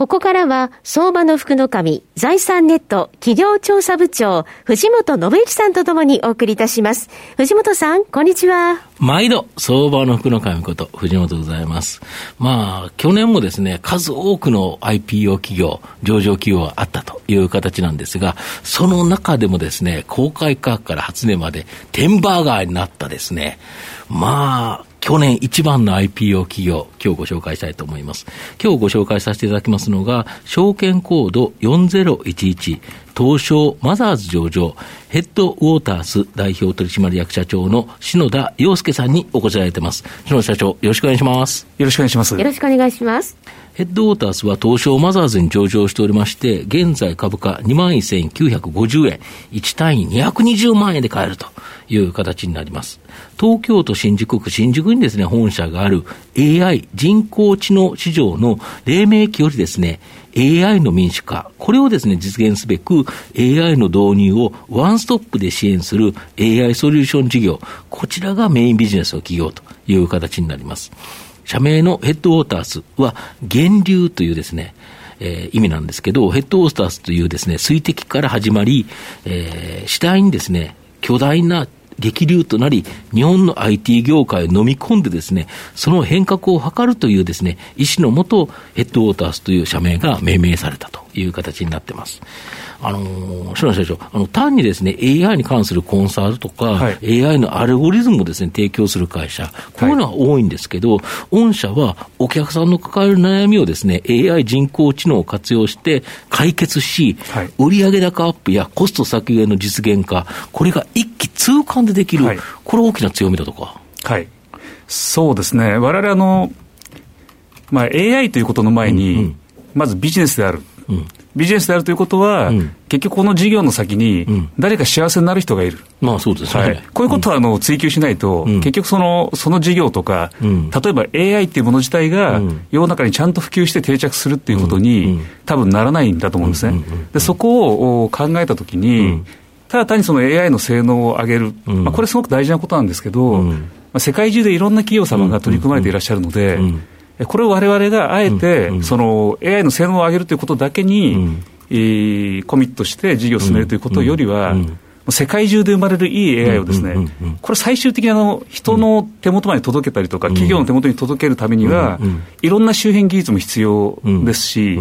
ここからは、相場の福の神、財産ネット企業調査部長、藤本信之さんとともにお送りいたします。藤本さん、こんにちは。毎度、相場の福の神こと、藤本でございます。まあ、去年もですね、数多くの IPO 企業、上場企業があったという形なんですが、その中でもですね、公開価格から初値まで、テンバーガーになったですね、まあ、去年一番の IPO 企業、今日ご紹介したいと思います。今日ご紹介させていただきますのが、証券コード4011、東証マザーズ上場、ヘッドウォータース代表取締役社長の篠田洋介さんにお越しいただいています。篠田社長、よろしくお願いします。よろしくお願いします。よろしくお願いします。ヘッドウォータースは東証マザーズに上場しておりまして、現在株価21,950円、1単位220万円で買えるという形になります。東京都新宿区新宿にですね、本社がある AI 人工知能市場の黎明期よりですね、AI の民主化、これをですね、実現すべく AI の導入をワンストップで支援する AI ソリューション事業、こちらがメインビジネスの企業という形になります。社名のヘッドウォーターズは、源流というですね、えー、意味なんですけど、ヘッドウォーターズというですね、水滴から始まり、えー、次第にですね、巨大な激流となり、日本の IT 業界を飲み込んでですね、その変革を図るというですね、意思のもと、ヘッドウォーターズという社名が命名されたと。いう形になってます。あのー、篠社長、あの、単にですね、AI に関するコンサルとか、はい、AI のアルゴリズムをですね、提供する会社、こういうのは多いんですけど、はい、御社はお客さんの抱える悩みをですね、AI 人工知能を活用して解決し、はい、売上高アップやコスト削減の実現化、これが一気通貫でできる、はい、これ大きな強みだとか。はい。そうですね。我々あの、まあ、AI ということの前に、うんうん、まずビジネスである。うんビジネスであるということは、うん、結局この事業の先に、誰か幸せになる人がいる。まあそうですね。はい、こういうことはあの追求しないと、うん、結局その、その事業とか、うん、例えば AI っていうもの自体が、世の中にちゃんと普及して定着するっていうことに、多分ならないんだと思うんですね。で、そこを考えたときに、ただ単にその AI の性能を上げる、まあ、これすごく大事なことなんですけど、まあ、世界中でいろんな企業様が取り組まれていらっしゃるので、これをわれわれがあえて、その AI の性能を上げるということだけに、えー、コミットして事業を進めるということよりは、世界中で生まれるいい AI をですね、これ最終的にあの人の手元まで届けたりとか、企業の手元に届けるためには、いろんな周辺技術も必要ですし、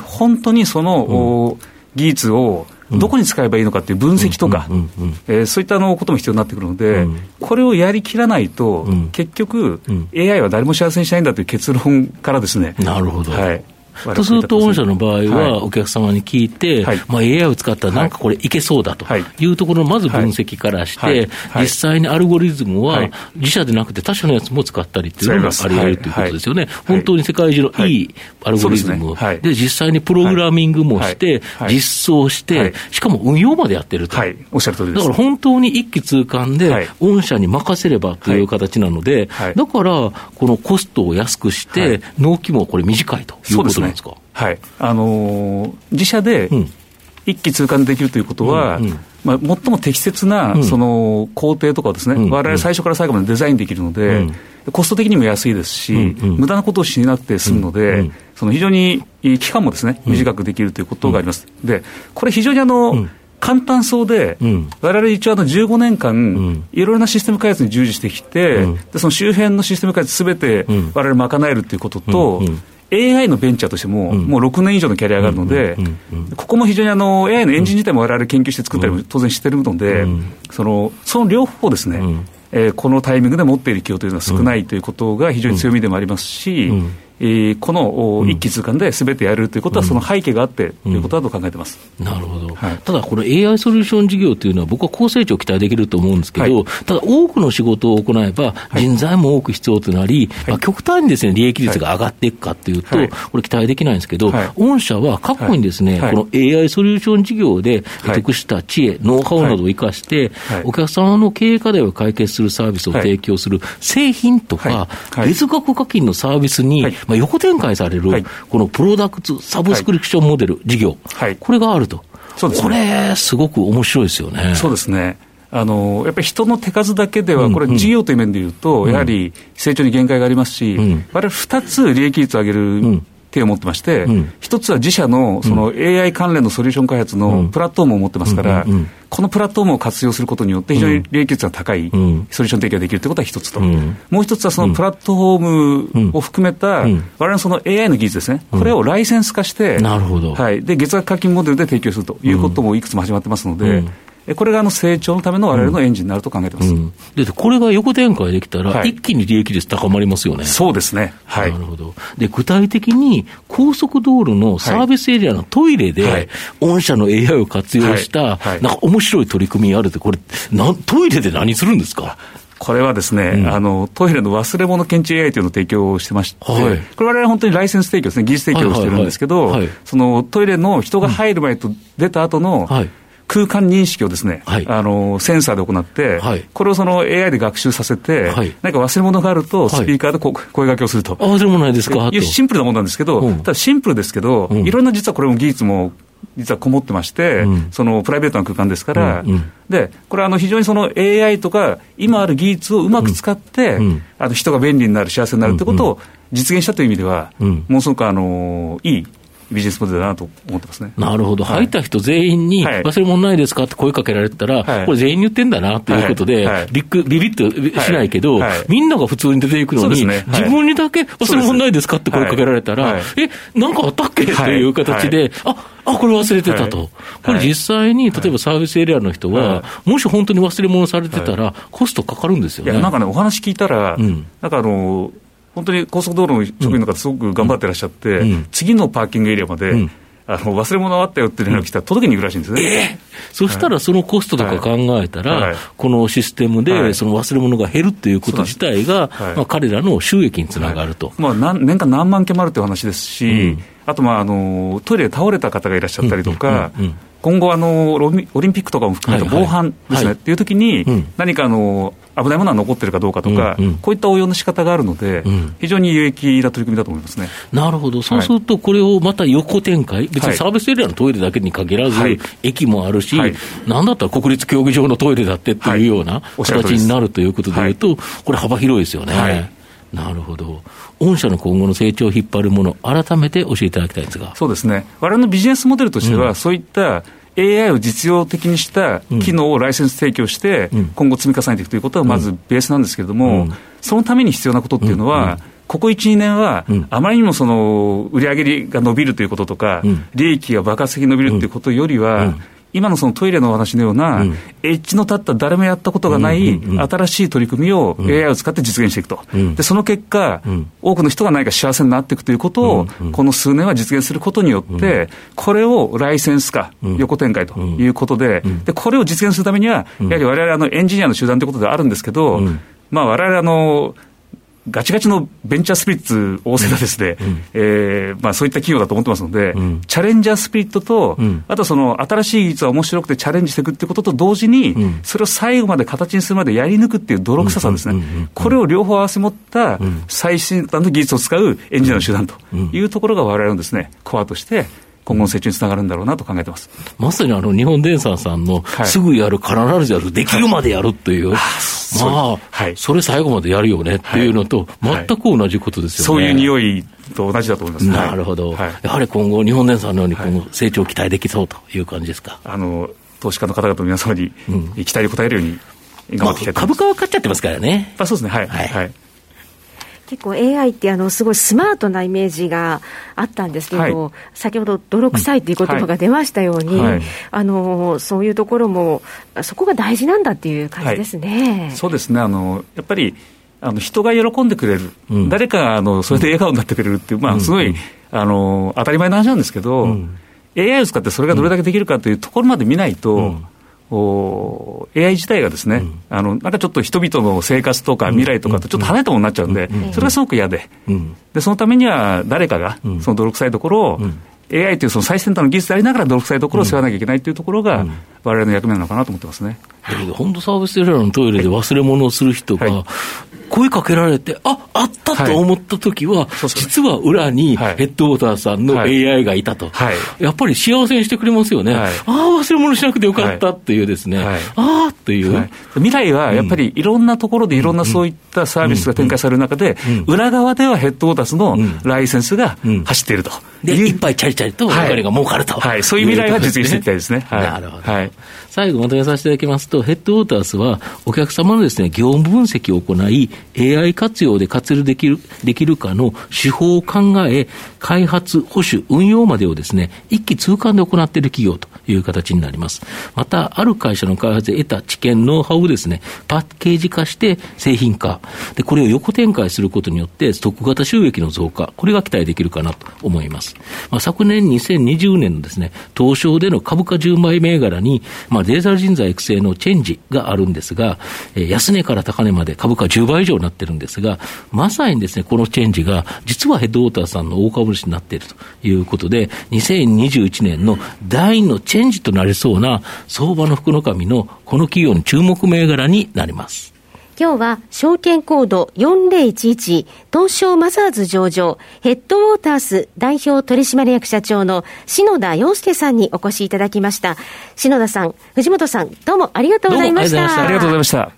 本当にその技術をどこに使えばいいのかっていう分析とか、えー、そういったのことも必要になってくるので、これをやりきらないと、結局、AI は誰も幸せにしないんだという結論からですね。なるほど。はいと。すると、御社の場合は、お客様に聞いて、はい、まあ、AI を使ったらなんかこれいけそうだとい。うところのまず分析からして、実際にアルゴリズムは自社でなくて他社のやつも使ったりっていうのがあり得るということですよね。本当に世界中のいいアルゴリズムで、実際にプログラミングもして、実装して、しかも運用までやってると。おっしゃる通りです。だから本当に一気通貫で、御社に任せればとい。う形なので、だから、このコストを安くして、納期もこれ短いということなんですか。はい、あのー、自社で一気通貫できるということは、うんうん、まあ、最も適切なその工程とかをですね、われわれ最初から最後までデザインできるので、うん、コスト的にも安いですし、うんうん、無駄なことをしなくて済むので、うんうん、その非常に期間もですね短くできるということがあります。でこれ非常にあの、簡単そうで、われわれ一応あの15年間、いろいろなシステム開発に従事してきて、でその周辺のシステム開発すべてわれわれ賄えるということと、AI のベンチャーとしても、もう6年以上のキャリアがあるので、ここも非常にあの AI のエンジン自体もわれわれ研究して作ったりも当然してるので、そのその両方ですね、えー、このタイミングで持っている企業というのは少ないということが非常に強みでもありますし、えー、この一気通貫ですべてやれるということは、その背景があってということだと考えてます、うんうん、なるほど、はい、ただ、この AI ソリューション事業というのは、僕は高成長期待できると思うんですけど、はい、ただ、多くの仕事を行えば、人材も多く必要となり、はい、まあ、極端にです、ね、利益率が上がっていくかというと、これ、期待できないんですけど、御社は過去にですね、この AI ソリューション事業で得した知恵、ノウハウなどを生かして、お客様の経営課題を解決するサービスを提供する製品とか、月額課金のサービスに、まあ、横展開される、このプロダクツサブスクリプションモデル、事業、これがあると。そうですね、これ、すごく面白いですよね。そうですね。あのやっぱり人の手数だけでは、これ、事業という面でいうと、やはり成長に限界がありますし、われ2つ利益率を上げる手を持ってまして、一、つは自社のその AI 関連のソリューション開発のプラットフォームを持ってますから、このプラットフォームを活用することによって、非常に利益率が高いソリューション提供できるということは一つと、もう一つはそのプラットフォームを含めた、われわれのその AI の技術ですね、これをライセンス化して、なるほど。はい、で月額課金モデルで提供するということもいくつも始まってますので。これがあの成長のためのわれわれのエンジンになると考えてます、うん、でこれが横展開できたら、はい、一気に利益率高まりますよね。そうですね、はい、なるほど。で具体的に高速道路のサービスエリアのトイレで、はい、御社の AI を活用した、なんか面白い取り組みあるって、これな、トイレで何するんですか？これはですね、うん、あのトイレの忘れ物検知 AI というのを提供してまして、はい、これ、われわれ本当にライセンス提供ですね、技術提供をしてるんですけど、そのトイレの人が入る前と出た後の、はい空間認識をですね、はい、あのセンサーで行って、はい、これをその AI で学習させて、はい、何か忘れ物があると、スピーカーでこ、声掛けをすると。忘れ物ないですか？シンプルなものなんですけど、うん、ただシンプルですけど、うん、いろんな実はこれも技術も実はこもってまして、うん、そのプライベートな空間ですから、うんうん、でこれはあの非常にその AI とか、今ある技術をうまく使って、うん、あの人が便利になる、幸せになるということを実現したという意味では、ものすごくあのいいビジネスモデルだなと思ってますね。なるほど、入った人全員に、忘れ物ないですかって声かけられたら、はい、これ、全員言ってんだなということで、はい。ビビビッとしないけど、みんなが普通に出ていくのに、ね、自分にだけ忘れ物ないですかって声かけられたら、え、なんかあったっけ？っていう形で、ああ、これ忘れてたと。これ実際に、例えばサービスエリアの人は、もし本当に忘れ物されてたら、コストかかるんですよね。なんかね、お話聞いたら、うん、なんかあの、本当に高速道路の職員の方、すごく頑張ってらっしゃって、うん、次のパーキングエリアまで、うん。あの忘れ物あったよって連絡来たら届けに行くらしいんですね。えー、そしたらそのコストとか考えたら、はい、このシステムでその忘れ物が減るっていうこと自体が、はい、まあ、彼らの収益につながると。まあ、年間何万件もあるという話ですし、うん、あとまああのトイレで倒れた方がいらっしゃったりとか、うんうんうん。うん今後あの、オリンピックとかも含めた防犯ですね、はい。はい、っていうときに、何かあの危ないものは残ってるかどうかとか、うんうん、こういった応用の仕方があるので、うん、非常に有益な取り組みだと思いますね。なるほど、そうすると、これをまた横展開、別にサービスエリアのトイレだけに限らず、はい、駅もあるし、はい、なんだったら国立競技場のトイレだってっていうような形になるということでいうと、これ、幅広いですよね。なるほど。御社の今後の成長を引っ張るもの、改めて教えていただきたいんですが。そうですね。我々のビジネスモデルとしては、うん、そういった AI を実用的にした機能をライセンス提供して、今後積み重ねていくということはまずベースなんですけれども、そのために必要なことっていうのは、ここ1、2年は、あまりにもその売上が伸びるということとか、利益が爆発的に伸びるということよりは、今のそのトイレのお話のような、うん、エッジの立った誰もやったことがない新しい取り組みを AI を使って実現していくと、うん、でその結果、うん、多くの人が何か幸せになっていくということを、この数年は実現することによって、これをライセンス化、横展開ということで、でこれを実現するためには、やはりわれわれあのエンジニアの集団ということであるんですけど、まあ、われわれあの、ガチガチのベンチャースピリッツ旺盛なですね、うん、えー、まあ、そういった企業だと思ってますので、うん、チャレンジャースピリットと、うん、あとその新しい技術は面白くてチャレンジしていくっていうことと同時に、それを最後まで形にするまでやり抜くっていう泥臭さですね、これを両方合わせ持った最新端の技術を使うエンジニアの集団というところがわれわれのですね、コアとして、今後の成長につながるんだろうなと考えてます。まさにあの日本電産さんの、すぐやる、必ずやる、できるまでやるという、はい、まあ、はい、それ最後までやるよねっていうのと、全く同じことですよね。そういう匂いと同じだと思います、なるほど、やはり今後、日本電産のように今後成長期待できそうという感じですか？あの投資家の方々の皆様に期待に応えるように頑張っていきたいと思います、まあ、株価は買っちゃってますからね。あそうですね、はい。はい、はい結構 AI ってあのすごいスマートなイメージがあったんですけど、はい、先ほど泥臭いっていう言葉が出ましたように、はい、あのそういうところもそこが大事なんだっていう感じですね。はい、そうですね。あのやっぱりあの人が喜んでくれる、うん、誰かがあのそれで笑顔になってくれるっていう、まあ、すごい、あの当たり前の話なんですけど、うん、AI を使ってそれがどれだけできるかというところまで見ないと、うんお AI 自体がですね、うん、あのなんかちょっと人々の生活とか未来とかとちょっと離れたものになっちゃうんで、それがすごく嫌で,、で、そのためには誰かがその泥臭いところを、AI というその最先端の技術でありながら泥臭いところを背負わなきゃいけないというところが、われわれの役目なのかなと思ってますね。本当サービスエリアのトイレで忘れ物をする人が、はい声かけられて、ああったと思ったときは、はい、実は裏にヘッドウォーターさんの AI がいたと、はい、やっぱり幸せにしてくれますよね、はい、ああ、忘れ物しなくてよかったっていうですね、ああという、未来はやっぱりいろんなところでいろんなそういったサービスが展開される中で、裏側ではヘッドウォータースのライセンスが走っていると。で、いっぱいチャリチャリとお金が儲かると、はい、そういう未来は実現していきたいですね。なるほど。最後まとめさせていただきますと、ヘッドウォータースは、お客様のですね、業務分析を行い、AI 活用で活用できる、できるかの手法を考え、開発、保守、運用までをですね、一気通貫で行っている企業という形になります。また、ある会社の開発で得た知見、ノウハウをですね、パッケージ化して製品化。で、これを横展開することによって、ストック型収益の増加、これが期待できるかなと思います。まあ、昨年2020年のですね、東証での株価10倍銘柄に、まあ、まデジタル人材育成のチェンジがあるんですが、えー、安値から高値まで株価10倍以上になってるんですが、まさにですね、このチェンジが、実はヘッドウォーターさんの大株主になっているということで、2021年の第2のチェンジとなりそうな相場の福の神のこの企業の注目銘柄になります。今日は証券コード4011東証マザーズ上場ヘッドウォータース代表取締役社長の篠田洋介さんにお越しいただきました。篠田さん、藤本さん、どうもありがとうございました。ありがとうございました。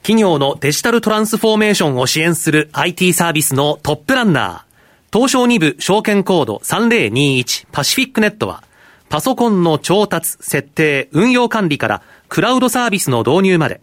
企業のデジタルトランスフォーメーションを支援する IT サービスのトップランナー、東証2部証券コード3021パシフィックネットは、パソコンの調達、設定、運用管理からクラウドサービスの導入まで、